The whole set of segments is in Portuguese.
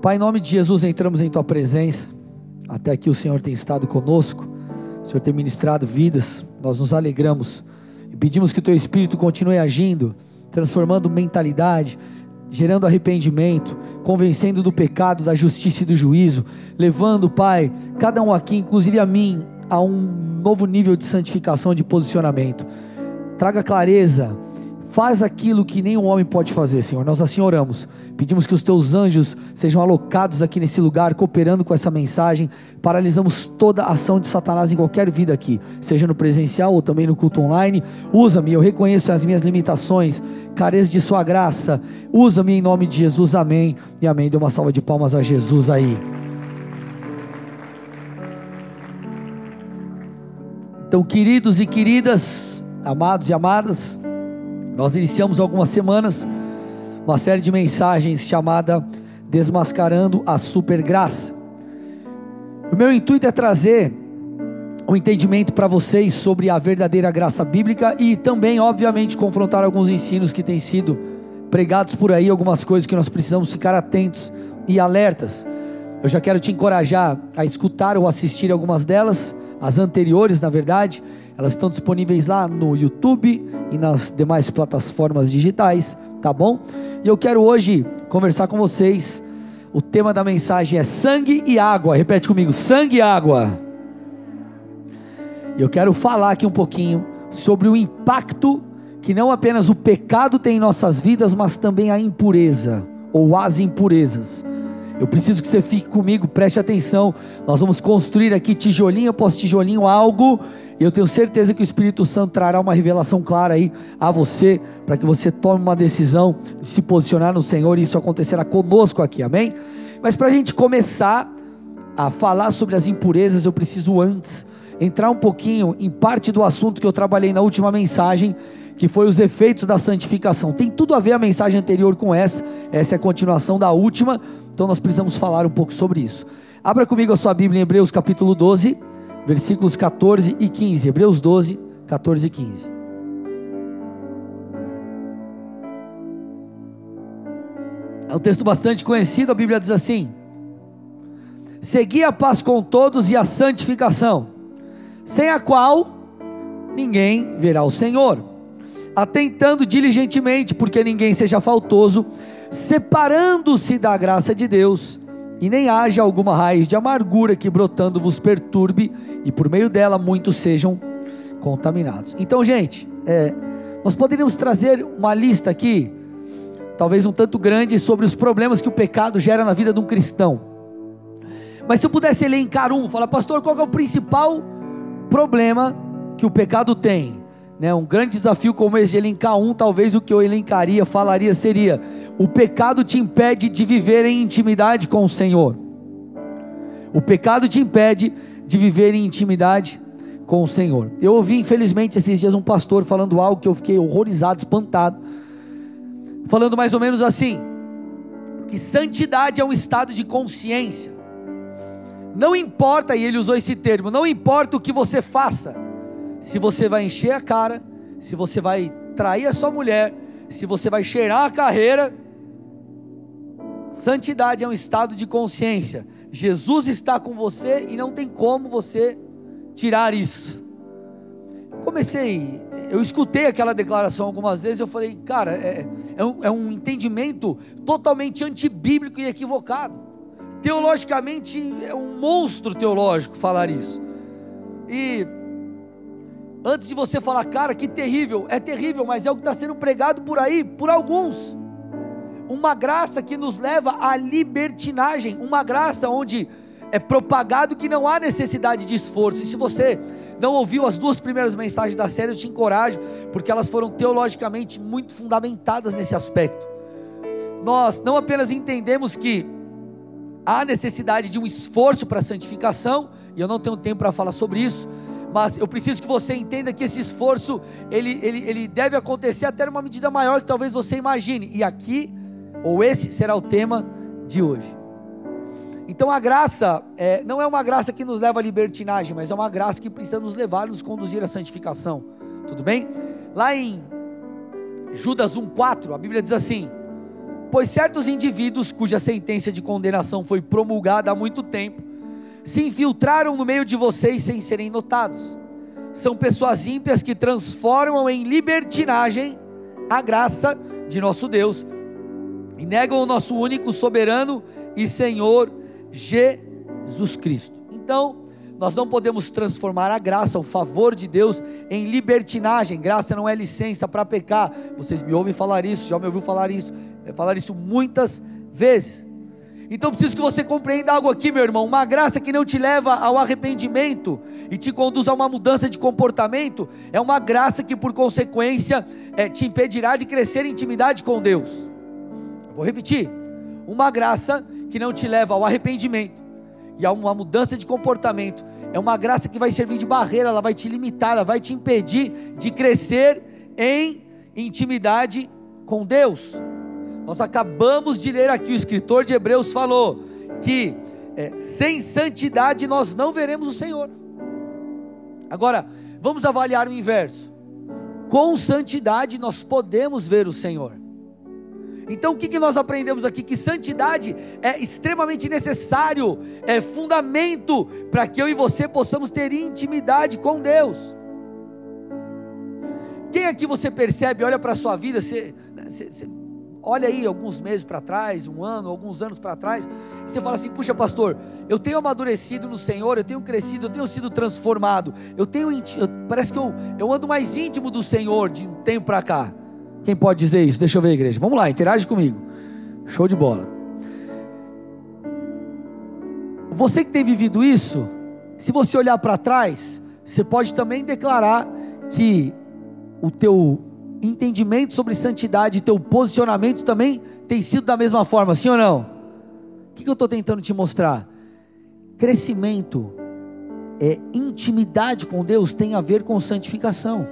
Pai, em nome de Jesus, entramos em tua presença. Até aqui o Senhor tem estado conosco, o Senhor tem ministrado vidas, nós nos alegramos e pedimos que o teu Espírito continue agindo, transformando mentalidade, gerando arrependimento, convencendo do pecado, da justiça e do juízo, levando, Pai, cada um aqui, inclusive a mim, a um novo nível de santificação, de posicionamento. Traga clareza, faz aquilo que nenhum homem pode fazer, Senhor. Nós assim oramos. Pedimos que os teus anjos sejam alocados aqui nesse lugar, cooperando com essa mensagem. Paralisamos toda ação de Satanás em qualquer vida aqui, seja no presencial ou também no culto online. Usa-me, eu reconheço as minhas limitações, careço de Sua graça. Usa-me em nome de Jesus, amém e amém. Dê uma salva de palmas a Jesus aí. Então, queridos e queridas, amados e amadas, nós iniciamos algumas semanas uma série de mensagens chamada Desmascarando a Supergraça. O meu intuito é trazer um entendimento para vocês sobre a verdadeira graça bíblica e também, obviamente, confrontar alguns ensinos que têm sido pregados por aí, algumas coisas que nós precisamos ficar atentos e alertas. Eu já quero te encorajar a escutar ou assistir algumas delas, as anteriores, na verdade, elas estão disponíveis lá no YouTube e nas demais plataformas digitais, tá bom? E eu quero hoje conversar com vocês. O tema da mensagem é sangue e água. Repete comigo: sangue e água. Eu quero falar aqui um pouquinho sobre o impacto que não apenas o pecado tem em nossas vidas, mas também a impureza ou as impurezas. Eu preciso que você fique comigo, preste atenção. Nós vamos construir aqui tijolinho após tijolinho algo e eu tenho certeza que o Espírito Santo trará uma revelação clara aí a você, para que você tome uma decisão de se posicionar no Senhor, e isso acontecerá conosco aqui, amém? Mas para a gente começar a falar sobre as impurezas, eu preciso antes entrar um pouquinho em parte do assunto que eu trabalhei na última mensagem, que foi os efeitos da santificação. Tem tudo a ver a mensagem anterior com essa, essa é a continuação da última, então nós precisamos falar um pouco sobre isso. Abra comigo a sua Bíblia em Hebreus capítulo 12 versículos 14 e 15. Hebreus 12, 14 e 15. É um texto bastante conhecido, a Bíblia diz assim: Segui a paz com todos e a santificação, sem a qual ninguém verá o Senhor. Atentando diligentemente, porque ninguém seja faltoso, separando-se da graça de Deus, e nem haja alguma raiz de amargura que brotando vos perturbe, e por meio dela muitos sejam contaminados. Então, gente, é, nós poderíamos trazer uma lista aqui, talvez um tanto grande, sobre os problemas que o pecado gera na vida de um cristão. Mas se eu pudesse elencar um, falar, pastor, qual é o principal problema que o pecado tem? Né, um grande desafio como esse de elencar um, talvez o que eu elencaria, falaria seria: o pecado te impede de viver em intimidade com o Senhor. O pecado te impede de viver em intimidade com o Senhor. Eu ouvi, infelizmente, esses dias um pastor falando algo que eu fiquei horrorizado, espantado, falando mais ou menos assim: que santidade é um estado de consciência. Não importa, e ele usou esse termo, não importa o que você faça, se você vai encher a cara, se você vai trair a sua mulher, se você vai cheirar a carreira, santidade é um estado de consciência. Jesus está com você e não tem como você tirar isso. Comecei, eu escutei aquela declaração algumas vezes, eu falei, cara, é, é, um, é um entendimento totalmente antibíblico e equivocado. Teologicamente, é um monstro teológico falar isso. E antes de você falar, cara, que terrível, é terrível, mas é o que está sendo pregado por aí, por alguns uma graça que nos leva à libertinagem, uma graça onde é propagado que não há necessidade de esforço. E se você não ouviu as duas primeiras mensagens da série, eu te encorajo, porque elas foram teologicamente muito fundamentadas nesse aspecto. Nós não apenas entendemos que há necessidade de um esforço para a santificação, e eu não tenho tempo para falar sobre isso, mas eu preciso que você entenda que esse esforço ele, ele, ele deve acontecer até numa medida maior que talvez você imagine. E aqui ou esse será o tema de hoje. Então a graça é, não é uma graça que nos leva à libertinagem, mas é uma graça que precisa nos levar, nos conduzir à santificação. Tudo bem? Lá em Judas 1,4, a Bíblia diz assim: Pois certos indivíduos cuja sentença de condenação foi promulgada há muito tempo, se infiltraram no meio de vocês sem serem notados. São pessoas ímpias que transformam em libertinagem a graça de nosso Deus e negam o nosso único soberano e Senhor Jesus Cristo. Então, nós não podemos transformar a graça, o favor de Deus, em libertinagem. Graça não é licença para pecar. Vocês me ouvem falar isso, já me ouviu falar isso, é, falar isso muitas vezes. Então preciso que você compreenda algo aqui, meu irmão. Uma graça que não te leva ao arrependimento e te conduz a uma mudança de comportamento é uma graça que, por consequência, é, te impedirá de crescer em intimidade com Deus. Vou repetir: uma graça que não te leva ao arrependimento e a uma mudança de comportamento é uma graça que vai servir de barreira, ela vai te limitar, ela vai te impedir de crescer em intimidade com Deus. Nós acabamos de ler aqui, o escritor de Hebreus falou que é, sem santidade nós não veremos o Senhor. Agora, vamos avaliar o inverso. Com santidade nós podemos ver o Senhor. Então o que, que nós aprendemos aqui? Que santidade é extremamente necessário, é fundamento para que eu e você possamos ter intimidade com Deus. Quem aqui você percebe, olha para a sua vida, você, né, você, você olha aí alguns meses para trás, um ano, alguns anos para trás, e você fala assim: puxa, pastor, eu tenho amadurecido no Senhor, eu tenho crescido, eu tenho sido transformado, eu tenho, parece que eu, eu ando mais íntimo do Senhor de um tempo para cá. Quem pode dizer isso? Deixa eu ver, igreja. Vamos lá, interage comigo. Show de bola. Você que tem vivido isso, se você olhar para trás, você pode também declarar que o teu entendimento sobre santidade, teu posicionamento também tem sido da mesma forma, sim ou não? O que, eu estou tentando te mostrar? Crescimento, é, intimidade com Deus tem a ver com santificação.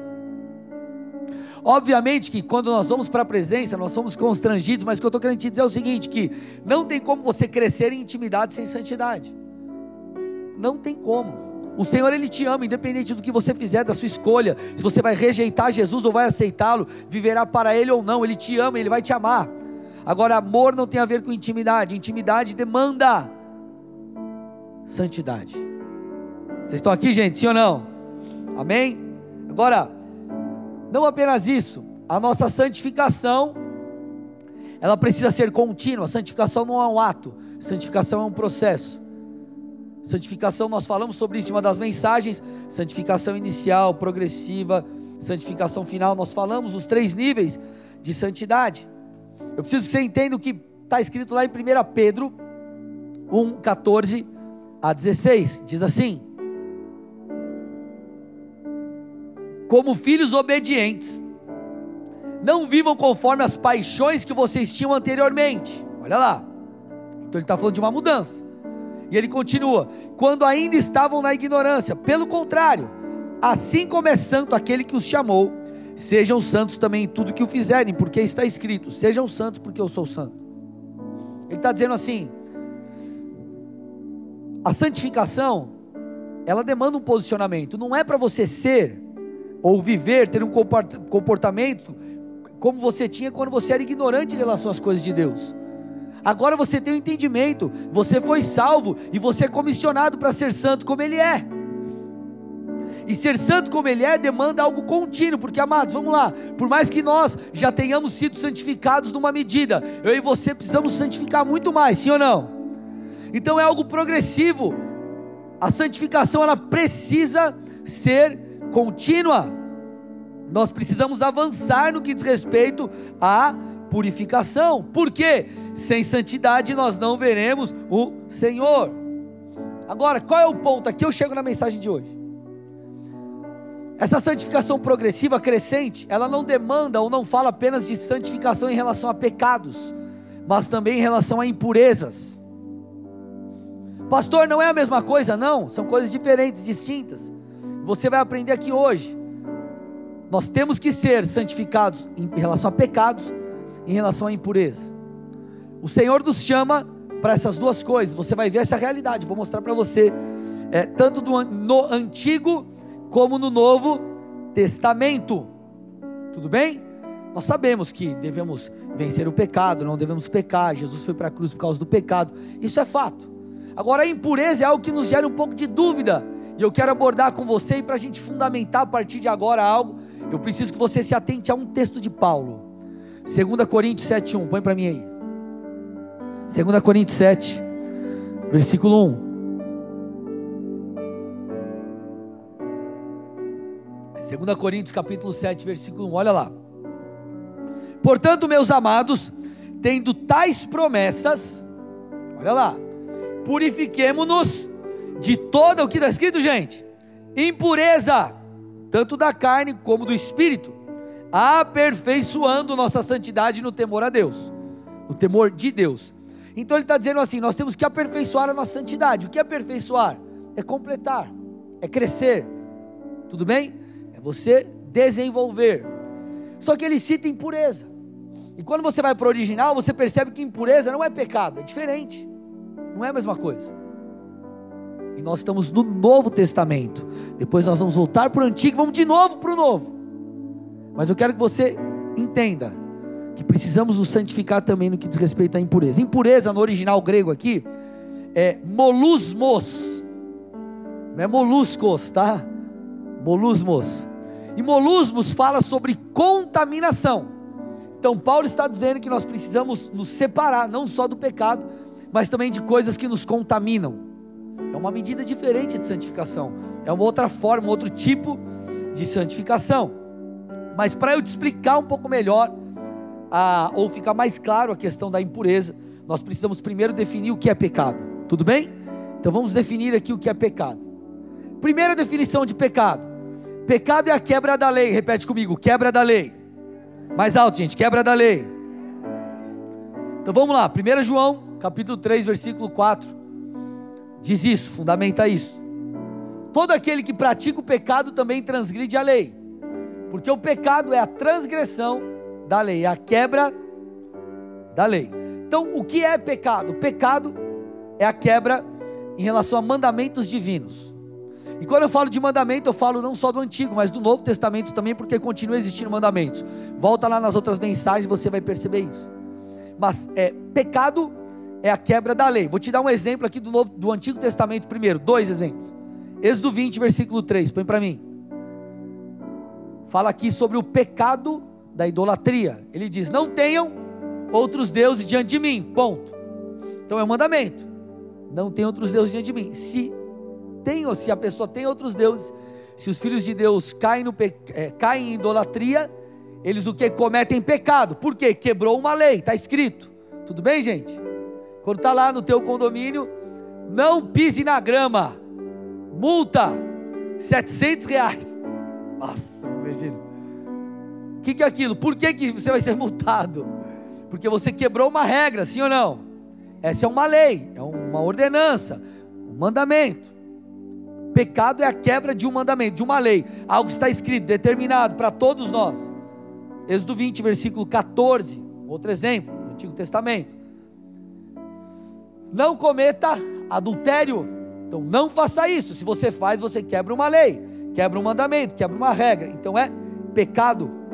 Obviamente que quando nós vamos para a presença, nós somos constrangidos, mas o que eu estou querendo te dizer é o seguinte: que não tem como você crescer em intimidade sem santidade. Não tem como. O Senhor ele te ama, independente do que você fizer, da sua escolha. Se você vai rejeitar Jesus ou vai aceitá-lo, viverá para ele ou não, ele te ama, ele vai te amar. Agora, amor não tem a ver com intimidade. Intimidade demanda santidade. Vocês estão aqui, gente? Sim ou não? Amém? Agora, não apenas isso, a nossa santificação, ela precisa ser contínua. Santificação não é um ato, santificação é um processo. Santificação, nós falamos sobre isso em uma das mensagens: santificação inicial, progressiva, santificação final. Nós falamos os três níveis de santidade. Eu preciso que você entenda o que está escrito lá em 1 Pedro 1, 14 a 16. Diz assim: Como filhos obedientes, não vivam conforme as paixões que vocês tinham anteriormente. Olha lá. Então ele está falando de uma mudança. E ele continua: quando ainda estavam na ignorância, pelo contrário, assim como é santo aquele que os chamou, sejam santos também em tudo que o fizerem, porque está escrito: sejam santos, porque eu sou santo. Ele está dizendo assim: a santificação, ela demanda um posicionamento, não é para você ser ou viver, ter um comportamento como você tinha quando você era ignorante em relação às coisas de Deus. Agora você tem o um entendimento, você foi salvo e você é comissionado para ser santo como Ele é. E ser santo como Ele é demanda algo contínuo, porque amados, vamos lá, por mais que nós já tenhamos sido santificados numa medida, eu e você precisamos santificar muito mais, sim ou não? Então é algo progressivo. A santificação ela precisa ser contínua. Nós precisamos avançar no que diz respeito à purificação. Por quê? Sem santidade nós não veremos o Senhor. Agora, qual é o ponto? Aqui eu chego na mensagem de hoje. Essa santificação progressiva, crescente, ela não demanda ou não fala apenas de santificação em relação a pecados, mas também em relação a impurezas. Pastor, não é a mesma coisa? Não, são coisas diferentes, distintas. Você vai aprender aqui hoje. Nós temos que ser santificados em relação a pecados, em relação à impureza. O Senhor nos chama para essas duas coisas. Você vai ver essa realidade. Vou mostrar para você, é, tanto do, no Antigo como no Novo Testamento. Tudo bem? Nós sabemos que devemos vencer o pecado, não devemos pecar. Jesus foi para a cruz por causa do pecado. Isso é fato. Agora, a impureza é algo que nos gera um pouco de dúvida. E eu quero abordar com você, e para a gente fundamentar a partir de agora algo, eu preciso que você se atente a um texto de Paulo. 2 Coríntios 7,1, põe para mim aí. 2 Coríntios 7, versículo 1. 2 Coríntios capítulo 7, versículo 1, olha lá. Portanto, meus amados, tendo tais promessas, olha lá, purifiquemo-nos de toda o que está escrito, gente, impureza, tanto da carne como do espírito, aperfeiçoando nossa santidade no temor a Deus, no temor de Deus. Então ele está dizendo assim: nós temos que aperfeiçoar a nossa santidade. O que é aperfeiçoar? É completar, é crescer. Tudo bem? É você desenvolver. Só que ele cita impureza. E quando você vai para o original, você percebe que impureza não é pecado, é diferente. Não é a mesma coisa. E nós estamos no Novo Testamento. Depois nós vamos voltar para o Antigo, vamos de novo para o Novo. Mas eu quero que você entenda que precisamos nos santificar também no que diz respeito à impureza. Impureza no original grego aqui é molusmos. Não é moluscos, tá? Molusmos. E molusmos fala sobre contaminação. Então Paulo está dizendo que nós precisamos nos separar não só do pecado, mas também de coisas que nos contaminam. É uma medida diferente de santificação. É uma outra forma, outro tipo de santificação. Mas para eu te explicar um pouco melhor, a, ou ficar mais claro a questão da impureza, nós precisamos primeiro definir o que é pecado. Tudo bem? Então vamos definir aqui o que é pecado. Primeira definição de pecado: pecado é a quebra da lei. Repete comigo: quebra da lei. Mais alto, gente: quebra da lei. Então vamos lá, 1 João, capítulo 3, versículo 4. Diz isso, fundamenta isso. Todo aquele que pratica o pecado também transgride a lei, porque o pecado é a transgressão da lei, a quebra da lei. Então, o que é pecado? Pecado é a quebra em relação a mandamentos divinos. E quando eu falo de mandamento, eu falo não só do Antigo, mas do Novo Testamento também, porque continua existindo mandamentos. Volta lá nas outras mensagens, você vai perceber isso. Mas é pecado é a quebra da lei. Vou te dar um exemplo aqui do, Novo, do Antigo Testamento primeiro, dois exemplos. Êxodo 20, versículo 3, põe para mim. Fala aqui sobre o pecado da idolatria. Ele diz: Não tenham outros deuses diante de mim. Ponto. Então é um mandamento. Não tem outros deuses diante de mim. Se tem, ou se a pessoa tem outros deuses, se os filhos de Deus caem, no pe... é, caem em idolatria, eles o que cometem pecado. Por quê? Quebrou uma lei, está escrito. Tudo bem, gente? Quando está lá no teu condomínio, não pise na grama. Multa, 700 reais. Nossa, que, que é aquilo? Por que, que você vai ser multado? Porque você quebrou uma regra, sim ou não? Essa é uma lei, é uma ordenança, um mandamento. Pecado é a quebra de um mandamento, de uma lei, algo está escrito, determinado para todos nós. Êxodo 20, versículo 14, outro exemplo, no Antigo Testamento. Não cometa adultério, então não faça isso. Se você faz, você quebra uma lei, quebra um mandamento, quebra uma regra, então é pecado.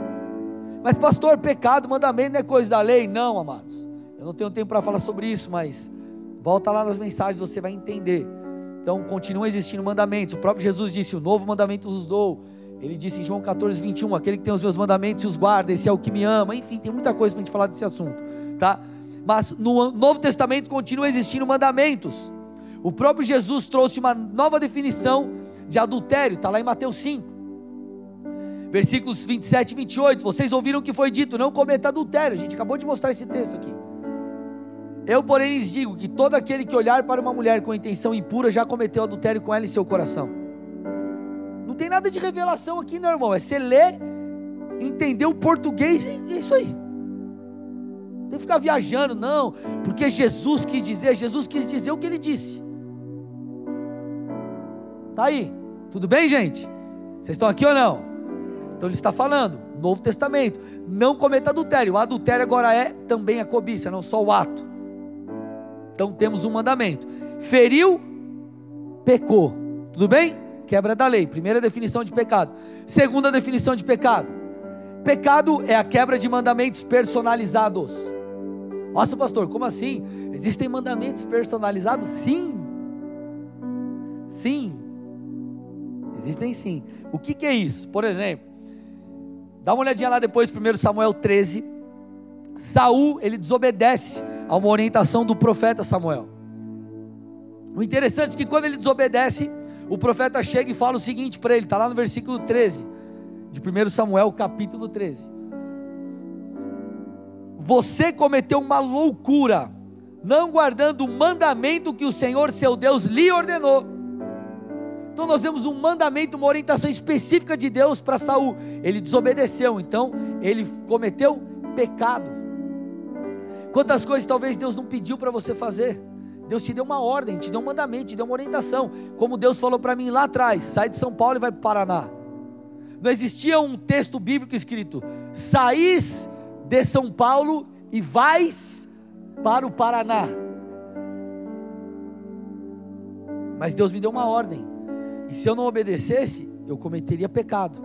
Mas, pastor, pecado, mandamento não é coisa da lei? Não, amados. Eu não tenho tempo para falar sobre isso, mas volta lá nas mensagens, você vai entender. Então, continuam existindo mandamentos. O próprio Jesus disse: O novo mandamento vos dou. Ele disse em João 14, 21: Aquele que tem os meus mandamentos e os guarda, esse é o que me ama. Enfim, tem muita coisa para a gente falar desse assunto, tá? Mas no Novo Testamento continuam existindo mandamentos. O próprio Jesus trouxe uma nova definição de adultério, está lá em Mateus 5 versículos 27 e 28. Vocês ouviram o que foi dito: não cometa adultério. A gente acabou de mostrar esse texto aqui. Eu, porém, lhes digo que todo aquele que olhar para uma mulher com intenção impura já cometeu adultério com ela em seu coração. Não tem nada de revelação aqui, não, irmão. É você ler, entender o português e é isso aí. Tem que ficar viajando, não, porque Jesus quis dizer, Jesus quis dizer o que ele disse. Tá aí, tudo bem, gente? Vocês estão aqui ou não? Então ele está falando, Novo Testamento, não cometa adultério. O adultério agora é também a cobiça, não só o ato. Então temos um mandamento. Feriu, pecou. Tudo bem? Quebra da lei. Primeira definição de pecado. Segunda definição de pecado. Pecado é a quebra de mandamentos personalizados. Nossa, pastor, como assim? Existem mandamentos personalizados? Sim. Sim. Existem sim. O que, que é isso? Por exemplo, dá uma olhadinha lá depois, 1 Samuel 13. Saul, ele desobedece a uma orientação do profeta Samuel. O interessante é que quando ele desobedece, o profeta chega e fala o seguinte para ele, está lá no versículo 13, de 1 Samuel, capítulo 13. Você cometeu uma loucura, não guardando o mandamento que o Senhor seu Deus lhe ordenou. Então nós vemos um mandamento, uma orientação específica de Deus para Saul. Ele desobedeceu, então ele cometeu pecado. Quantas coisas talvez Deus não pediu para você fazer? Deus te deu uma ordem, te deu um mandamento, te deu uma orientação. Como Deus falou para mim lá atrás: sai de São Paulo e vai para o Paraná. Não existia um texto bíblico escrito: saís de São Paulo e vais para o Paraná. Mas Deus me deu uma ordem. E se eu não obedecesse, eu cometeria pecado.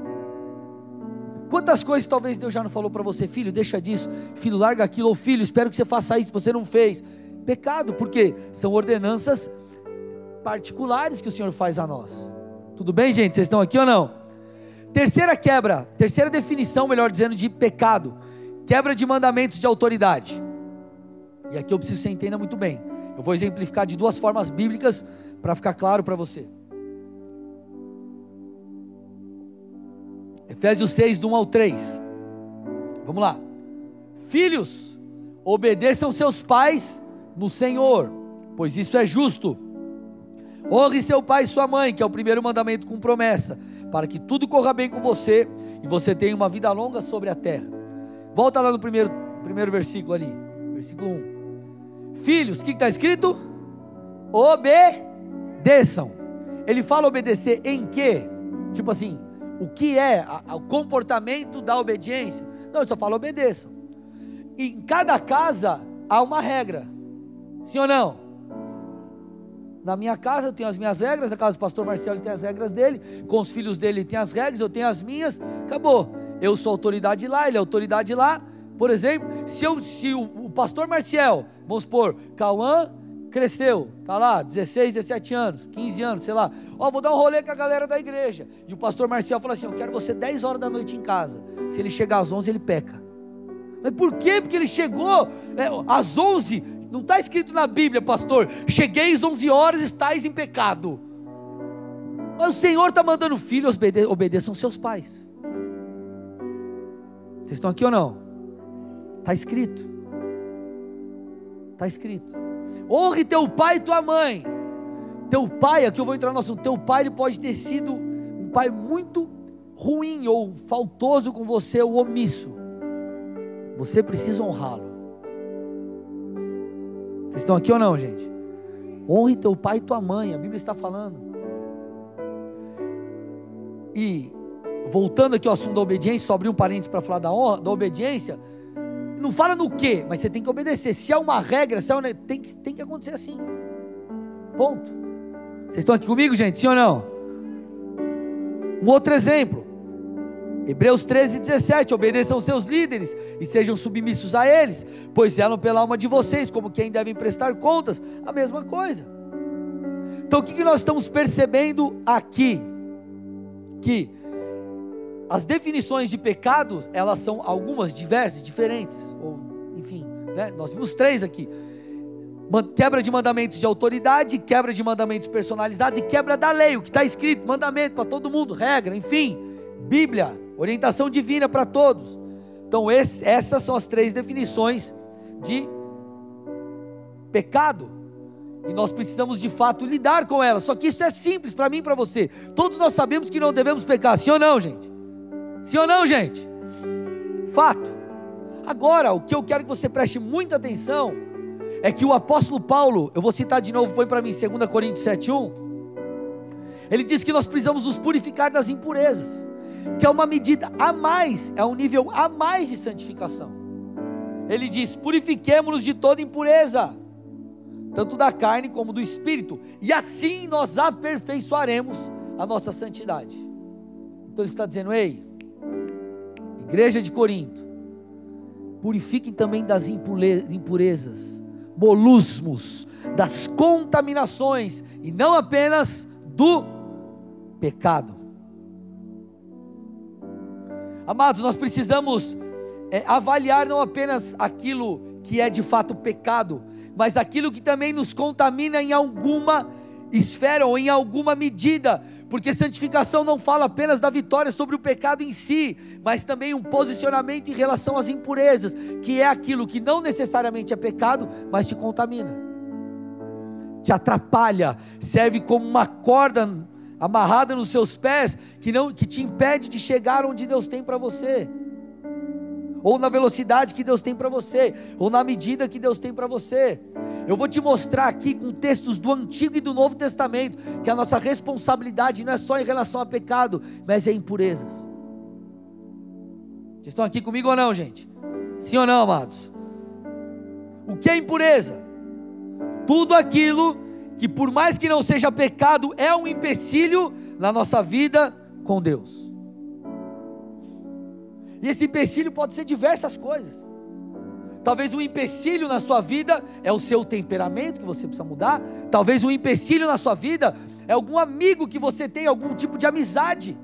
Quantas coisas talvez Deus já não falou para você, filho, deixa disso, filho, larga aquilo, ou filho, espero que você faça isso, você não fez. Pecado, porque são ordenanças particulares que o Senhor faz a nós. Tudo bem, gente? Vocês estão aqui ou não? Terceira quebra, terceira definição, melhor dizendo, de pecado: quebra de mandamentos de autoridade. E aqui eu preciso que você entenda muito bem. Eu vou exemplificar de duas formas bíblicas para ficar claro para você. Efésios 6, do 1 ao 3. Vamos lá. Filhos, obedeçam seus pais no Senhor, pois isso é justo. Honre seu pai e sua mãe, que é o primeiro mandamento com promessa, para que tudo corra bem com você e você tenha uma vida longa sobre a terra. Volta lá no primeiro, primeiro versículo ali, versículo 1. Filhos, o que está escrito? Obedeçam. Ele fala obedecer em quê? Tipo assim, o que é o comportamento da obediência. Não, ele só fala obedeçam. Em cada casa há uma regra. Sim ou não? Na minha casa eu tenho as minhas regras, na casa do pastor Marcelo tem as regras dele, com os filhos dele ele tem as regras, eu tenho as minhas, acabou. Eu sou autoridade lá, ele é autoridade lá. Por exemplo, se, eu, se o, o pastor Marcel, vamos supor, Cauã cresceu, tá lá, 16, 17 anos, 15 anos, sei lá. Ó, vou dar um rolê com a galera da igreja. E o pastor Marcial falou assim: Eu quero você 10 horas da noite em casa. Se ele chegar às 11, ele peca. Mas por quê? Porque ele chegou é, às 11. Não está escrito na Bíblia, pastor. Cheguei às 11 horas, estáis em pecado. Mas o Senhor está mandando filhos, obede obedeçam seus pais. Vocês estão aqui ou não? Está escrito. Está escrito. Honre teu pai e tua mãe. Teu pai, aqui eu vou entrar no assunto. Teu pai ele pode ter sido um pai muito ruim ou faltoso com você ou omisso. Você precisa honrá-lo. Vocês estão aqui ou não, gente? Honre teu pai e tua mãe, a Bíblia está falando. E voltando aqui ao assunto da obediência, só abrir um parênteses para falar da honra, da obediência. Não fala no que, mas você tem que obedecer. Se há uma regra, se há uma, tem, que, tem que acontecer assim. Ponto. Vocês estão aqui comigo, gente? Sim ou não? Um outro exemplo. Hebreus 13, 17. Obedeçam seus líderes e sejam submissos a eles, pois zelam pela alma de vocês, como quem devem prestar contas. A mesma coisa. Então o que, que nós estamos percebendo aqui? Que as definições de pecados, elas são algumas diversas, diferentes, ou enfim, né? nós vimos três aqui: quebra de mandamentos de autoridade, quebra de mandamentos personalizados e quebra da lei, o que está escrito, mandamento para todo mundo, regra, enfim, Bíblia, orientação divina para todos. Então, esse, essas são as três definições de pecado. E nós precisamos de fato lidar com elas. Só que isso é simples para mim e para você. Todos nós sabemos que não devemos pecar, sim ou não, gente? Sim ou não, gente? Fato. Agora, o que eu quero que você preste muita atenção é que o apóstolo Paulo, eu vou citar de novo, põe para mim 2 Coríntios 7:1. Ele diz que nós precisamos nos purificar das impurezas, que é uma medida a mais, é um nível a mais de santificação. Ele diz: "Purifiquemo-nos de toda impureza, tanto da carne como do espírito, e assim nós aperfeiçoaremos a nossa santidade." Então ele está dizendo: "Ei, igreja de Corinto, purifiquem também das impurezas, molusmos, das contaminações, e não apenas do pecado. Amados, nós precisamos é, avaliar não apenas aquilo que é de fato pecado, mas aquilo que também nos contamina em alguma esfera ou em alguma medida, porque santificação não fala apenas da vitória sobre o pecado em si, mas também um posicionamento em relação às impurezas, que é aquilo que não necessariamente é pecado, mas te contamina, te atrapalha, serve como uma corda amarrada nos seus pés que não que te impede de chegar onde Deus tem para você ou na velocidade que Deus tem para você, ou na medida que Deus tem para você. Eu vou te mostrar aqui com textos do Antigo e do Novo Testamento que a nossa responsabilidade não é só em relação a pecado, mas é impurezas. Vocês estão aqui comigo ou não, gente? Sim ou não, amados? O que é impureza? Tudo aquilo que, por mais que não seja pecado, é um empecilho na nossa vida com Deus. E esse empecilho pode ser diversas coisas. Talvez um empecilho na sua vida é o seu temperamento que você precisa mudar. Talvez um empecilho na sua vida é algum amigo que você tem, algum tipo de amizade.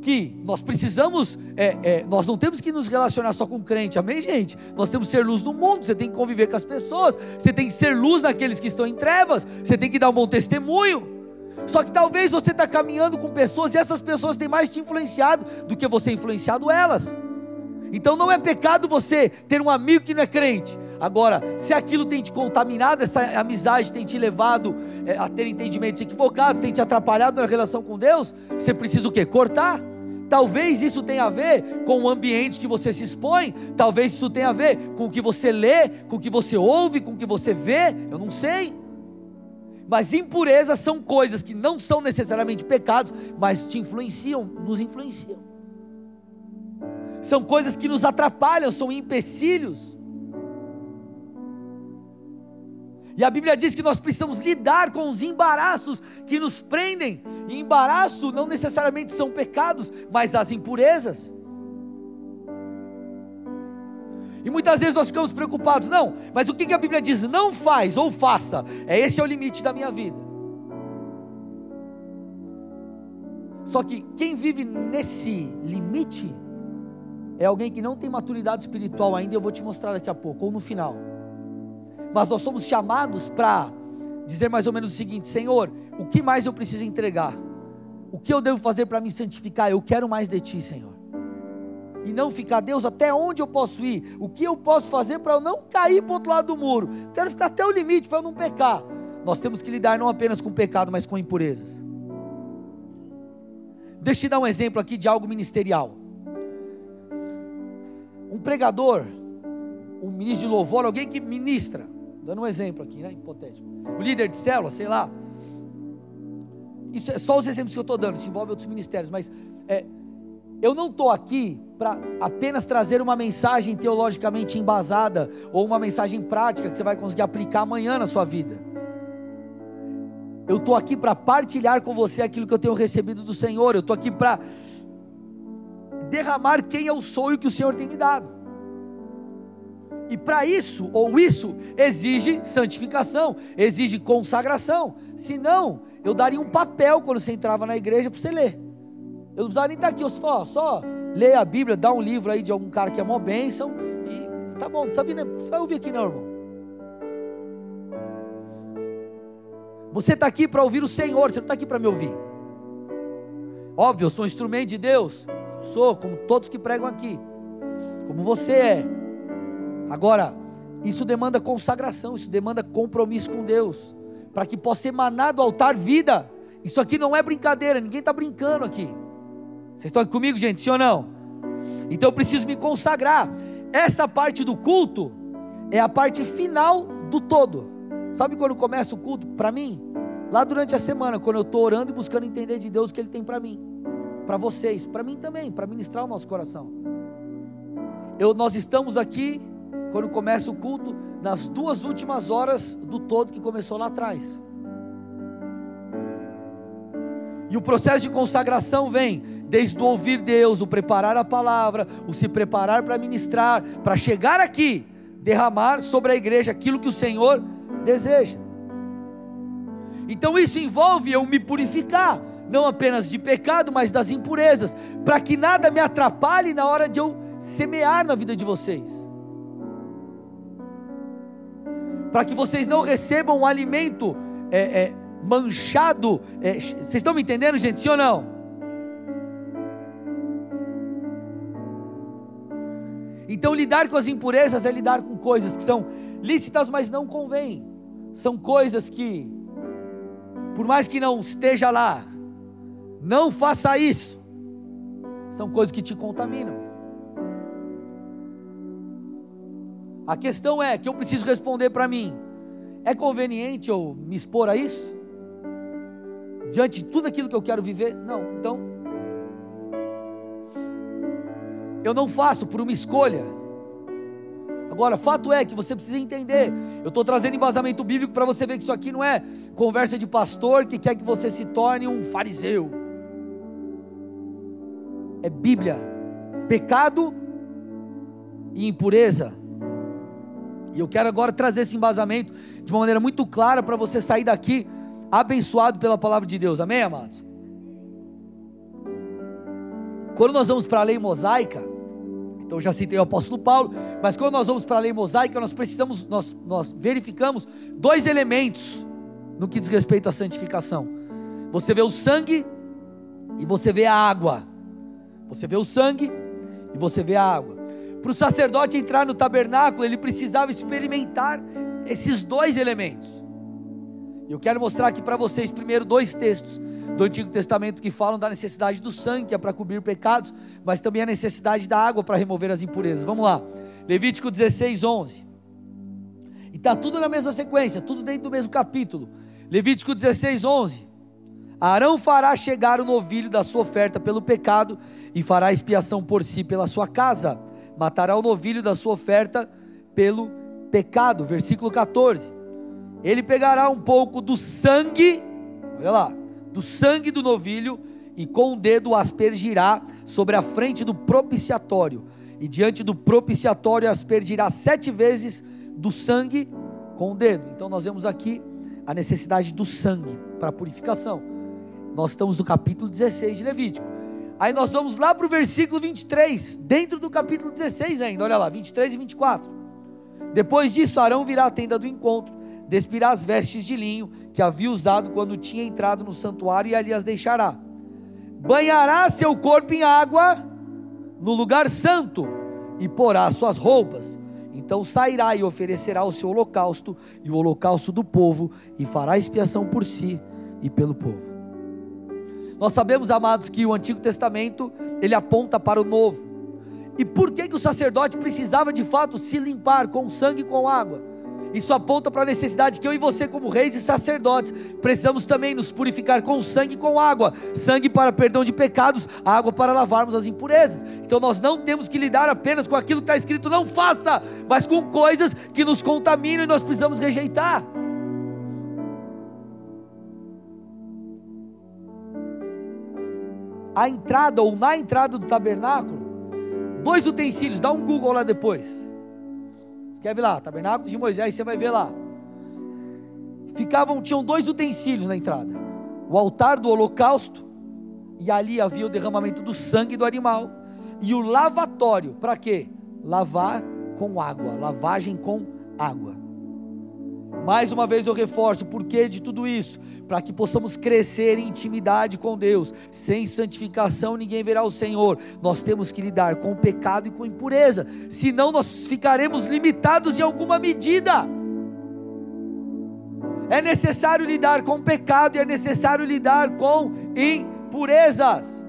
Que nós precisamos, é, é, nós não temos que nos relacionar só com crente, amém, gente? Nós temos que ser luz no mundo, você tem que conviver com as pessoas, você tem que ser luz naqueles que estão em trevas, você tem que dar um bom testemunho. Só que talvez você está caminhando com pessoas e essas pessoas têm mais te influenciado do que você influenciado elas. Então não é pecado você ter um amigo que não é crente. Agora, se aquilo tem te contaminado, essa amizade tem te levado é, a ter entendimentos equivocados, tem te atrapalhado na relação com Deus, você precisa o quê? Cortar. Talvez isso tenha a ver com o ambiente que você se expõe, talvez isso tenha a ver com o que você lê, com o que você ouve, com o que você vê, eu não sei. Mas impurezas são coisas que não são necessariamente pecados, mas te influenciam, nos influenciam. São coisas que nos atrapalham, são empecilhos. E a Bíblia diz que nós precisamos lidar com os embaraços que nos prendem. E embaraço não necessariamente são pecados, mas as impurezas. E muitas vezes nós ficamos preocupados, não, mas o que a Bíblia diz? Não faz ou faça. É esse é o limite da minha vida. Só que quem vive nesse limite é alguém que não tem maturidade espiritual ainda, eu vou te mostrar daqui a pouco, ou no final. Mas nós somos chamados para dizer mais ou menos o seguinte: Senhor, o que mais eu preciso entregar? O que eu devo fazer para me santificar? Eu quero mais de Ti, Senhor e não ficar, Deus, até onde eu posso ir? O que eu posso fazer para eu não cair para o outro lado do muro? Quero ficar até o limite para eu não pecar. Nós temos que lidar não apenas com pecado, mas com impurezas. Deixa eu te dar um exemplo aqui de algo ministerial. Um pregador, um ministro de louvor, alguém que ministra, dando um exemplo aqui, né, hipotético. O líder de célula, sei lá. Isso é só os exemplos que eu estou dando, isso envolve outros ministérios, mas é, eu não estou aqui para apenas trazer uma mensagem teologicamente embasada ou uma mensagem prática que você vai conseguir aplicar amanhã na sua vida. Eu estou aqui para partilhar com você aquilo que eu tenho recebido do Senhor. Eu estou aqui para derramar quem eu sou e o que o Senhor tem me dado. E para isso, ou isso, exige santificação, exige consagração. Senão, eu daria um papel quando você entrava na igreja para você ler. Eu não precisava nem estar aqui, eu só, só leia a Bíblia, dá um livro aí de algum cara que é uma bênção e tá bom, vir, não precisa ouvir aqui não, irmão. Você está aqui para ouvir o Senhor, você não está aqui para me ouvir. Óbvio, eu sou um instrumento de Deus, sou como todos que pregam aqui, como você é. Agora, isso demanda consagração, isso demanda compromisso com Deus, para que possa emanar do altar vida. Isso aqui não é brincadeira, ninguém está brincando aqui. Vocês estão aqui comigo, gente? Sim ou não? Então eu preciso me consagrar. Essa parte do culto é a parte final do todo. Sabe quando começa o culto? Para mim, lá durante a semana, quando eu estou orando e buscando entender de Deus o que Ele tem para mim, para vocês, para mim também, para ministrar o nosso coração. Eu, nós estamos aqui, quando começa o culto, nas duas últimas horas do todo que começou lá atrás. E o processo de consagração vem desde o ouvir Deus, o preparar a palavra, o se preparar para ministrar, para chegar aqui, derramar sobre a igreja aquilo que o Senhor deseja. Então isso envolve eu me purificar, não apenas de pecado, mas das impurezas, para que nada me atrapalhe na hora de eu semear na vida de vocês. Para que vocês não recebam um alimento é, é, manchado. É, vocês estão me entendendo, gente? Sim ou não? Então, lidar com as impurezas é lidar com coisas que são lícitas, mas não convém. São coisas que, por mais que não esteja lá, não faça isso. São coisas que te contaminam. A questão é que eu preciso responder para mim: é conveniente eu me expor a isso? Diante de tudo aquilo que eu quero viver? Não, então. Eu não faço por uma escolha. Agora, fato é que você precisa entender. Eu estou trazendo embasamento bíblico para você ver que isso aqui não é conversa de pastor que quer que você se torne um fariseu. É Bíblia. Pecado e impureza. E eu quero agora trazer esse embasamento de uma maneira muito clara para você sair daqui abençoado pela palavra de Deus. Amém, amados? Quando nós vamos para a lei mosaica, então já citei o apóstolo Paulo, mas quando nós vamos para a lei mosaica, nós precisamos, nós, nós verificamos dois elementos no que diz respeito à santificação. Você vê o sangue e você vê a água. Você vê o sangue e você vê a água. Para o sacerdote entrar no tabernáculo, ele precisava experimentar esses dois elementos. Eu quero mostrar aqui para vocês primeiro dois textos do Antigo Testamento que falam da necessidade do sangue, que é para cobrir pecados, mas também a necessidade da água para remover as impurezas. Vamos lá, Levítico 16, 11. E está tudo na mesma sequência, tudo dentro do mesmo capítulo. Levítico 16, 11. Arão fará chegar o novilho da sua oferta pelo pecado e fará expiação por si pela sua casa. Matará o novilho da sua oferta pelo pecado. Versículo 14. Ele pegará um pouco do sangue, olha lá, do sangue do novilho e com o dedo aspergirá sobre a frente do propiciatório. E diante do propiciatório aspergirá sete vezes do sangue com o dedo. Então nós vemos aqui a necessidade do sangue para purificação. Nós estamos no capítulo 16 de Levítico. Aí nós vamos lá para o versículo 23, dentro do capítulo 16 ainda, olha lá, 23 e 24. Depois disso, Arão virá à tenda do encontro, despirá as vestes de linho que havia usado quando tinha entrado no santuário e ali as deixará. Banhará seu corpo em água no lugar santo e porá suas roupas. Então sairá e oferecerá o seu holocausto e o holocausto do povo e fará expiação por si e pelo povo. Nós sabemos, amados, que o Antigo Testamento ele aponta para o Novo. E por que, que o sacerdote precisava de fato se limpar com sangue e com água? Isso aponta para a necessidade que eu e você, como reis e sacerdotes, precisamos também nos purificar com sangue e com água. Sangue para perdão de pecados, água para lavarmos as impurezas. Então nós não temos que lidar apenas com aquilo que está escrito, não faça, mas com coisas que nos contaminam e nós precisamos rejeitar. A entrada ou na entrada do tabernáculo, dois utensílios, dá um Google lá depois Ver lá? Tabernáculo de Moisés, você vai ver lá. Ficavam, tinham dois utensílios na entrada: o altar do holocausto, e ali havia o derramamento do sangue do animal, e o lavatório, para quê? Lavar com água, lavagem com água. Mais uma vez eu reforço o porquê de tudo isso para que possamos crescer em intimidade com Deus. Sem santificação ninguém verá o Senhor. Nós temos que lidar com o pecado e com a impureza, senão nós ficaremos limitados em alguma medida. É necessário lidar com o pecado e é necessário lidar com impurezas.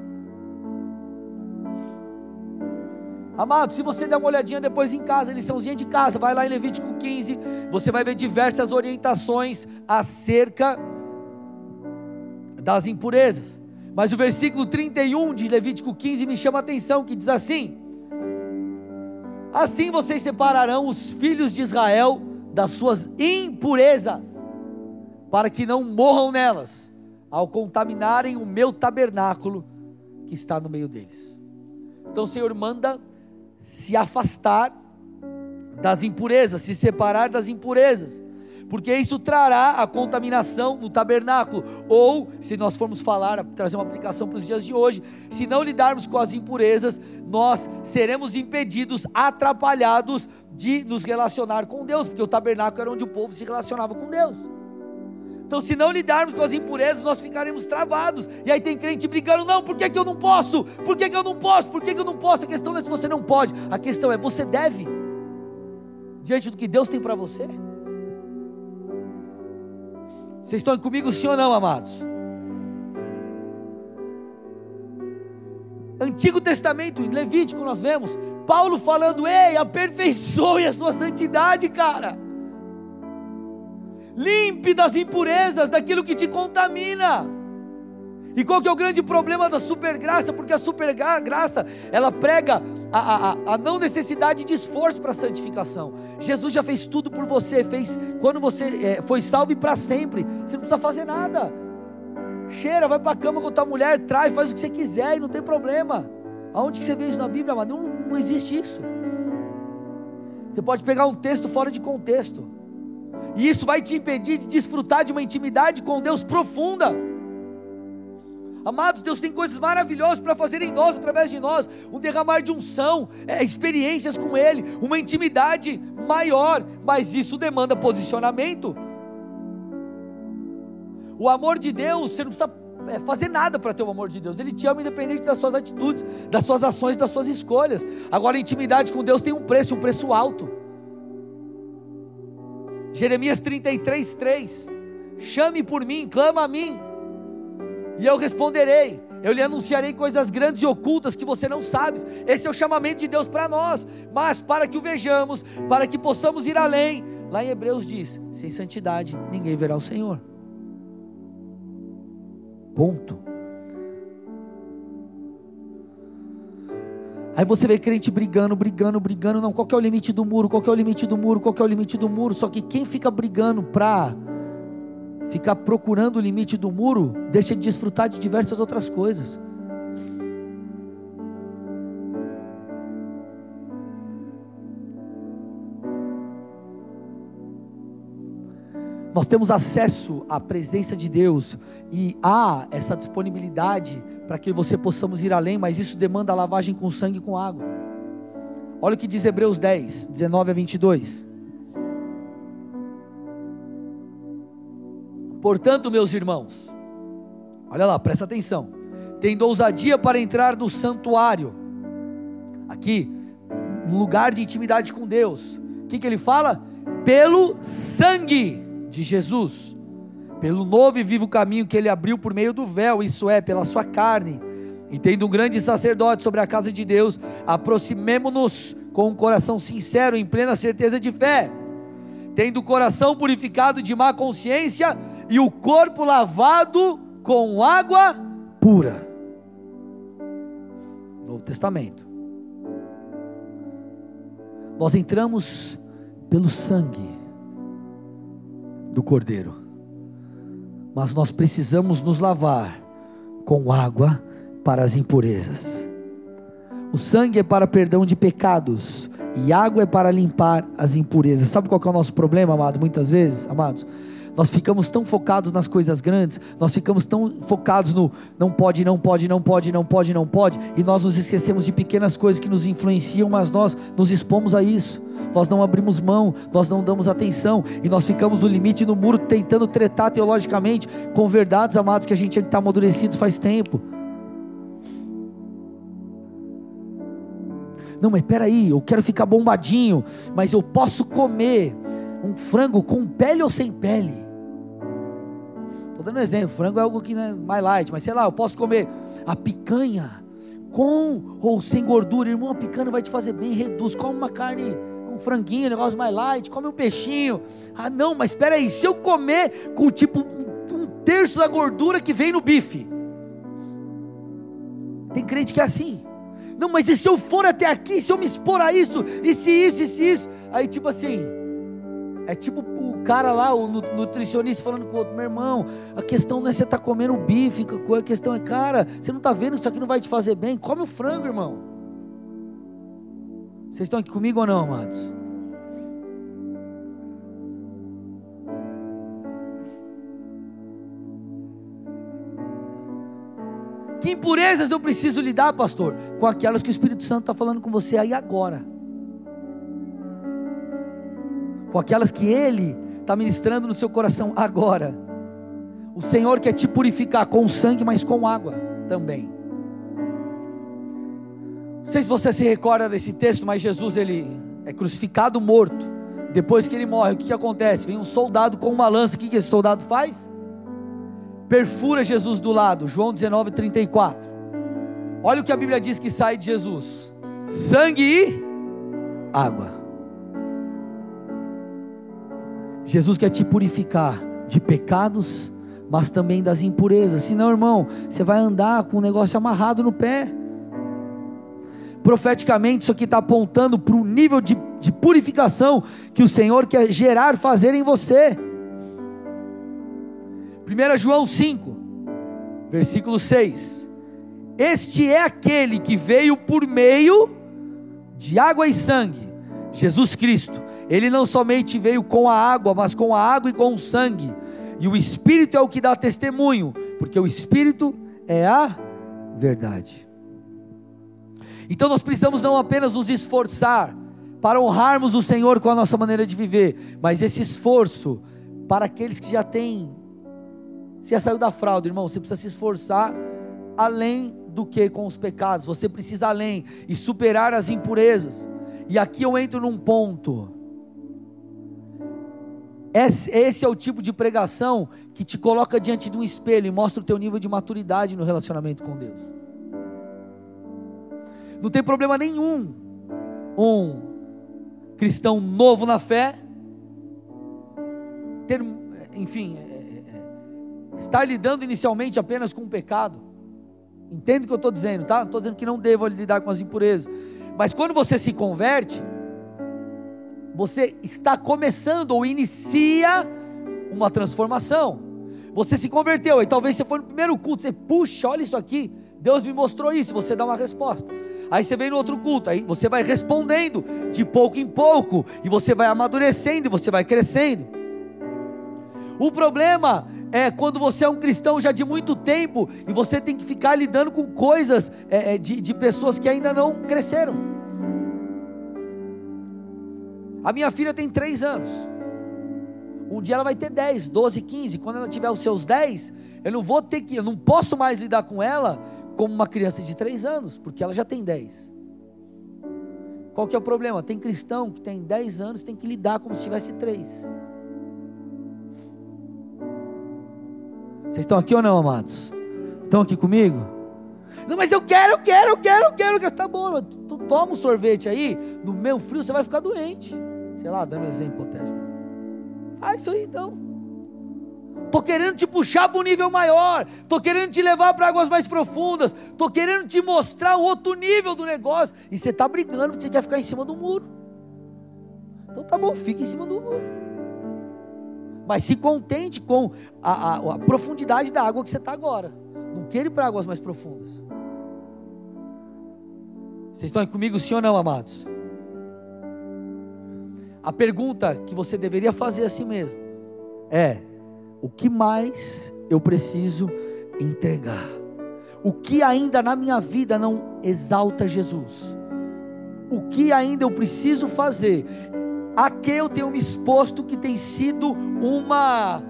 Amado, se você der uma olhadinha depois em casa, liçãozinha de casa, vai lá em Levítico 15, você vai ver diversas orientações acerca das impurezas. Mas o versículo 31 de Levítico 15 me chama a atenção, que diz assim: Assim vocês separarão os filhos de Israel das suas impurezas, para que não morram nelas, ao contaminarem o meu tabernáculo que está no meio deles. Então o Senhor manda se afastar das impurezas, se separar das impurezas, porque isso trará a contaminação no tabernáculo. Ou, se nós formos falar, trazer uma aplicação para os dias de hoje, se não lidarmos com as impurezas, nós seremos impedidos, atrapalhados de nos relacionar com Deus, porque o tabernáculo era onde o povo se relacionava com Deus. Então, se não lidarmos com as impurezas, nós ficaremos travados. E aí tem crente brigando: não, por que, que eu não posso? Por que, que eu não posso? Por que, que eu não posso? A questão não é se você não pode, a questão é: você deve, diante do que Deus tem para você. Vocês estão comigo, sim ou não, amados? Antigo Testamento, em Levítico, nós vemos Paulo falando: ei, aperfeiçoe a sua santidade, cara limpe das impurezas, daquilo que te contamina. E qual que é o grande problema da supergraça? Porque a supergraça, ela prega a, a, a não necessidade de esforço para a santificação. Jesus já fez tudo por você, fez quando você é, foi salvo para sempre. Você não precisa fazer nada. Cheira, vai para a cama com tua mulher, traz, faz o que você quiser e não tem problema. Aonde que você vê isso na Bíblia? Mas não, não existe isso. Você pode pegar um texto fora de contexto. E isso vai te impedir de desfrutar de uma intimidade com Deus profunda. Amados, Deus tem coisas maravilhosas para fazer em nós, através de nós, um derramar de unção, é, experiências com Ele, uma intimidade maior, mas isso demanda posicionamento. O amor de Deus, você não precisa é, fazer nada para ter o amor de Deus, Ele te ama independente das suas atitudes, das suas ações, das suas escolhas. Agora, a intimidade com Deus tem um preço, um preço alto. Jeremias 33, 3. Chame por mim, clama a mim, e eu responderei. Eu lhe anunciarei coisas grandes e ocultas que você não sabe. Esse é o chamamento de Deus para nós. Mas para que o vejamos, para que possamos ir além. Lá em Hebreus diz: sem santidade ninguém verá o Senhor. Ponto. Aí você vê crente brigando, brigando, brigando. Não, qual é o limite do muro? Qual é o limite do muro? Qual é o limite do muro? Só que quem fica brigando para ficar procurando o limite do muro, deixa de desfrutar de diversas outras coisas. Nós temos acesso à presença de Deus e há essa disponibilidade para que você possamos ir além, mas isso demanda lavagem com sangue e com água. Olha o que diz Hebreus 10, 19 a 22. Portanto, meus irmãos, olha lá, presta atenção. Tendo ousadia para entrar no santuário, aqui, um lugar de intimidade com Deus. O que, que ele fala? Pelo sangue de Jesus pelo novo e vivo caminho que ele abriu por meio do véu, isso é, pela sua carne. E tendo um grande sacerdote sobre a casa de Deus, aproximemo-nos com um coração sincero, em plena certeza de fé, tendo o coração purificado de má consciência e o corpo lavado com água pura. Novo Testamento. Nós entramos pelo sangue do Cordeiro mas nós precisamos nos lavar com água para as impurezas. O sangue é para perdão de pecados e água é para limpar as impurezas. Sabe qual é o nosso problema, amado? Muitas vezes, amados, nós ficamos tão focados nas coisas grandes, nós ficamos tão focados no não pode, não pode, não pode, não pode, não pode, e nós nos esquecemos de pequenas coisas que nos influenciam, mas nós nos expomos a isso nós não abrimos mão, nós não damos atenção e nós ficamos no limite no muro tentando tretar teologicamente com verdades, amados, que a gente está amadurecido faz tempo. Não, mas peraí, eu quero ficar bombadinho, mas eu posso comer um frango com pele ou sem pele? Estou dando um exemplo, frango é algo que é mais light, mas sei lá, eu posso comer a picanha com ou sem gordura, irmão, a picanha vai te fazer bem, reduz, come uma carne um franguinho, um negócio mais light, come um peixinho. Ah, não, mas espera aí, se eu comer com tipo um terço da gordura que vem no bife. Tem crente que é assim. Não, mas e se eu for até aqui, se eu me expor a isso, e se isso, e se isso? Aí tipo assim, É tipo o cara lá, o nutricionista falando com o outro, meu irmão, a questão não é você estar tá comendo bife, a questão é, cara, você não está vendo isso aqui não vai te fazer bem? Come o frango, irmão. Vocês estão aqui comigo ou não, amados? Que impurezas eu preciso lidar, pastor? Com aquelas que o Espírito Santo está falando com você aí agora. Com aquelas que Ele está ministrando no seu coração agora. O Senhor quer te purificar com sangue, mas com água também. Não sei se você se recorda desse texto, mas Jesus ele é crucificado morto. Depois que ele morre, o que, que acontece? Vem um soldado com uma lança. O que, que esse soldado faz? perfura Jesus do lado, João 19, 34. Olha o que a Bíblia diz que sai de Jesus: sangue e água. Jesus quer te purificar de pecados, mas também das impurezas. Senão, irmão, você vai andar com o negócio amarrado no pé. Profeticamente, isso aqui está apontando para o nível de, de purificação que o Senhor quer gerar, fazer em você. 1 João 5, versículo 6. Este é aquele que veio por meio de água e sangue, Jesus Cristo. Ele não somente veio com a água, mas com a água e com o sangue. E o Espírito é o que dá testemunho, porque o Espírito é a verdade. Então nós precisamos não apenas nos esforçar para honrarmos o Senhor com a nossa maneira de viver, mas esse esforço para aqueles que já têm você já saiu da fraude, irmão. Você precisa se esforçar além do que com os pecados. Você precisa além e superar as impurezas. E aqui eu entro num ponto. Esse, esse é o tipo de pregação que te coloca diante de um espelho e mostra o teu nível de maturidade no relacionamento com Deus. Não tem problema nenhum um cristão novo na fé ter, enfim, estar lidando inicialmente apenas com o pecado. Entende o que eu estou dizendo, tá? Não estou dizendo que não devo lidar com as impurezas. Mas quando você se converte, você está começando ou inicia uma transformação. Você se converteu, e talvez você foi no primeiro culto, você, puxa, olha isso aqui, Deus me mostrou isso, você dá uma resposta. Aí você vem no outro culto, aí você vai respondendo de pouco em pouco, e você vai amadurecendo, e você vai crescendo. O problema é quando você é um cristão já de muito tempo e você tem que ficar lidando com coisas é, de, de pessoas que ainda não cresceram. A minha filha tem três anos. Um dia ela vai ter 10, 12, 15. Quando ela tiver os seus 10, eu não vou ter que, eu não posso mais lidar com ela como uma criança de 3 anos, porque ela já tem 10. Qual que é o problema? Tem cristão que tem 10 anos tem que lidar como se tivesse 3. Vocês estão aqui ou não, amados? Estão aqui comigo? Não, mas eu quero, eu quero, eu quero, eu quero. Tá bom, tu toma um sorvete aí, no meio frio você vai ficar doente. Sei lá, um exemplo, Tércio. Faz isso aí então. Estou querendo te puxar para um nível maior. Estou querendo te levar para águas mais profundas. Estou querendo te mostrar um outro nível do negócio. E você está brigando porque você quer ficar em cima do muro. Então tá bom, fica em cima do muro mas se contente com a, a, a profundidade da água que você está agora. Não queira ir para águas mais profundas. Vocês estão comigo, sim ou não, amados? A pergunta que você deveria fazer a si mesmo é: o que mais eu preciso entregar? O que ainda na minha vida não exalta Jesus? O que ainda eu preciso fazer? a que eu tenho me exposto que tem sido uma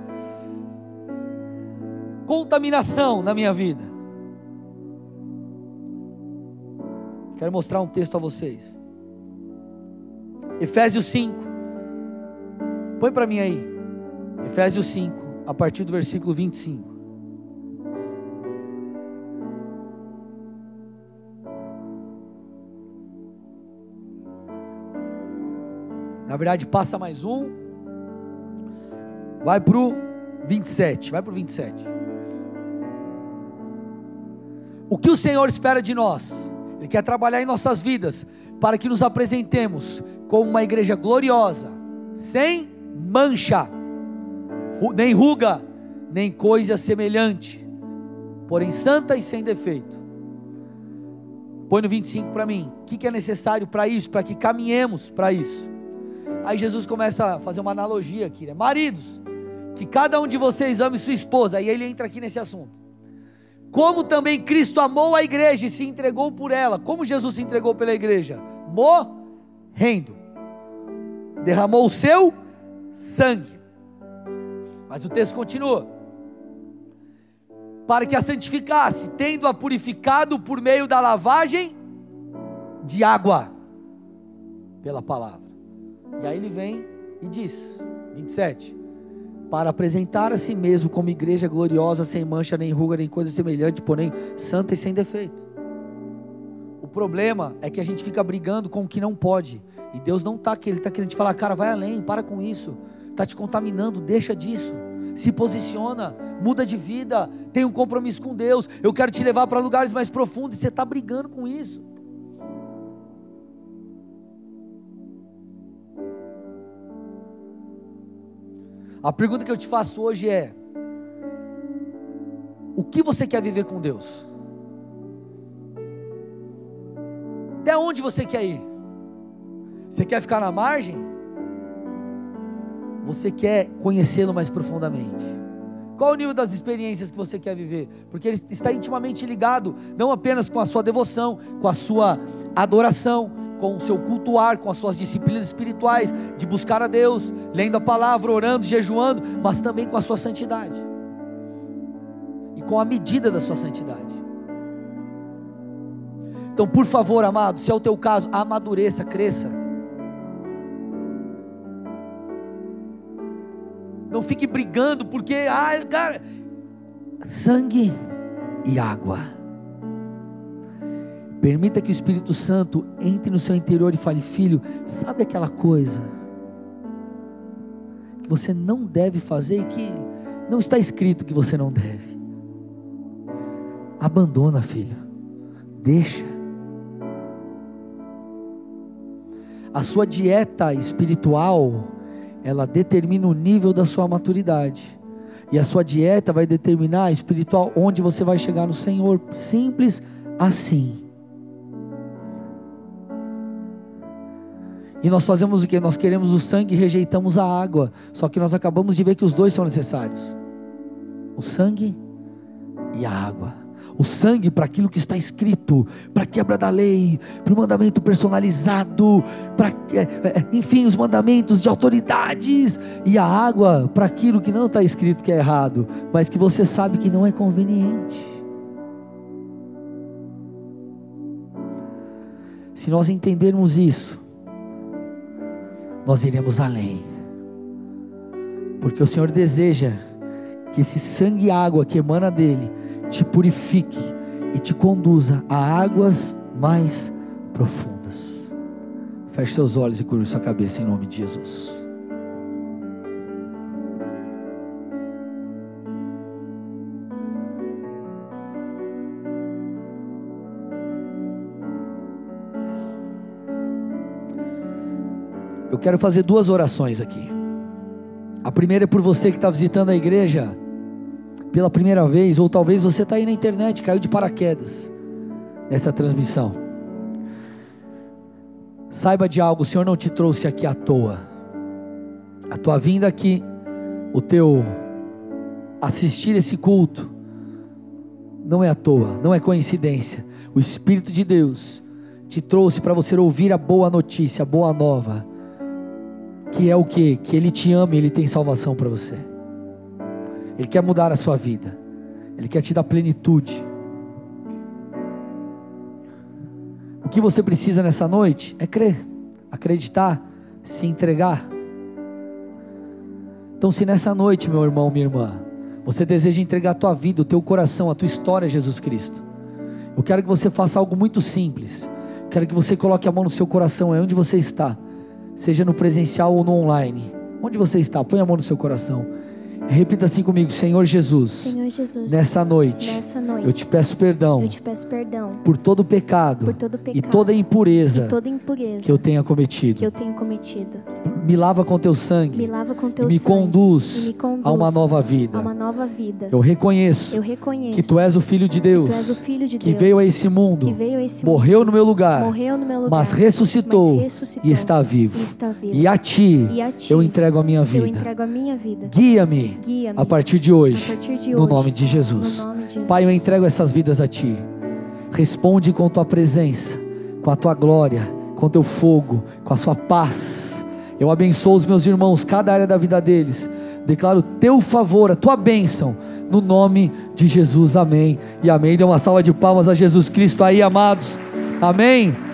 contaminação na minha vida. Quero mostrar um texto a vocês. Efésios 5. Põe para mim aí. Efésios 5, a partir do versículo 25. Na verdade, passa mais um. Vai para o 27. Vai para o 27. O que o Senhor espera de nós? Ele quer trabalhar em nossas vidas para que nos apresentemos como uma igreja gloriosa, sem mancha, nem ruga, nem coisa semelhante, porém santa e sem defeito. Põe no 25 para mim. O que, que é necessário para isso? Para que caminhemos para isso. Aí Jesus começa a fazer uma analogia aqui, né? Maridos, que cada um de vocês ame sua esposa. Aí ele entra aqui nesse assunto. Como também Cristo amou a igreja e se entregou por ela. Como Jesus se entregou pela igreja? Morrendo. Derramou o seu sangue. Mas o texto continua. Para que a santificasse, tendo-a purificado por meio da lavagem de água, pela palavra. E aí ele vem e diz, 27, para apresentar a si mesmo como igreja gloriosa, sem mancha, nem ruga, nem coisa semelhante, porém santa e sem defeito. O problema é que a gente fica brigando com o que não pode. E Deus não está Ele está querendo te falar, cara, vai além, para com isso. Está te contaminando, deixa disso. Se posiciona, muda de vida, tem um compromisso com Deus. Eu quero te levar para lugares mais profundos e você está brigando com isso. A pergunta que eu te faço hoje é: o que você quer viver com Deus? Até onde você quer ir? Você quer ficar na margem? Você quer conhecê-lo mais profundamente? Qual o nível das experiências que você quer viver? Porque ele está intimamente ligado, não apenas com a sua devoção, com a sua adoração, com o seu cultuar, com as suas disciplinas espirituais, de buscar a Deus, lendo a palavra, orando, jejuando, mas também com a sua santidade e com a medida da sua santidade. Então, por favor, amado, se é o teu caso, amadureça, cresça. Não fique brigando porque, ah, cara, sangue e água. Permita que o Espírito Santo entre no seu interior e fale: Filho, sabe aquela coisa que você não deve fazer e que não está escrito que você não deve? Abandona, filho. Deixa. A sua dieta espiritual, ela determina o nível da sua maturidade. E a sua dieta vai determinar espiritual onde você vai chegar no Senhor. Simples assim. E nós fazemos o que? Nós queremos o sangue e rejeitamos a água. Só que nós acabamos de ver que os dois são necessários: o sangue e a água. O sangue para aquilo que está escrito, para a quebra da lei, para o mandamento personalizado, para, é, é, enfim, os mandamentos de autoridades, e a água para aquilo que não está escrito que é errado, mas que você sabe que não é conveniente. Se nós entendermos isso, nós iremos além. Porque o Senhor deseja que esse sangue e água que emana dele te purifique e te conduza a águas mais profundas. Feche seus olhos e curva sua cabeça em nome de Jesus. Eu quero fazer duas orações aqui. A primeira é por você que está visitando a igreja pela primeira vez, ou talvez você está aí na internet, caiu de paraquedas nessa transmissão. Saiba de algo, o Senhor não te trouxe aqui à toa. A tua vinda aqui, o teu assistir esse culto, não é à toa, não é coincidência. O Espírito de Deus te trouxe para você ouvir a boa notícia, a boa nova que é o que? Que Ele te ama e Ele tem salvação para você. Ele quer mudar a sua vida. Ele quer te dar plenitude. O que você precisa nessa noite é crer, acreditar, se entregar. Então, se nessa noite, meu irmão, minha irmã, você deseja entregar a tua vida, o teu coração, a tua história a Jesus Cristo, eu quero que você faça algo muito simples. Quero que você coloque a mão no seu coração, é onde você está seja no presencial ou no online. Onde você está? Põe a mão no seu coração. Repita assim comigo, Senhor Jesus. Senhor Jesus. Nessa noite. Nessa noite. Eu te peço perdão. Eu te peço perdão. Por todo pecado. Por todo pecado. E toda impureza. E toda impureza. Que eu tenha cometido. Que eu tenho cometido. Me lava com teu sangue. Me lava com teu e me sangue. conduz, e me conduz a uma nova vida. uma nova vida. Eu reconheço Eu reconheço que tu és o filho de Deus, o filho de que Deus veio a esse que mundo, a esse morreu mundo, no meu lugar, morreu no meu lugar, mas ressuscitou, mas ressuscitou e está vivo. e está vivo. E a ti, E a ti eu entrego a minha vida. vida. Guia-me Guia-me a partir de hoje, partir de no hoje, nome de Jesus. no nome de Jesus. Pai, eu entrego essas vidas a Ti. Responde com Tua presença, com a Tua glória, com Teu fogo, com a Sua paz. Eu abençoo os meus irmãos, cada área da vida deles. Declaro Teu favor, a Tua bênção, no nome de Jesus. Amém e amém. Dê uma salva de palmas a Jesus Cristo aí, amados. Amém.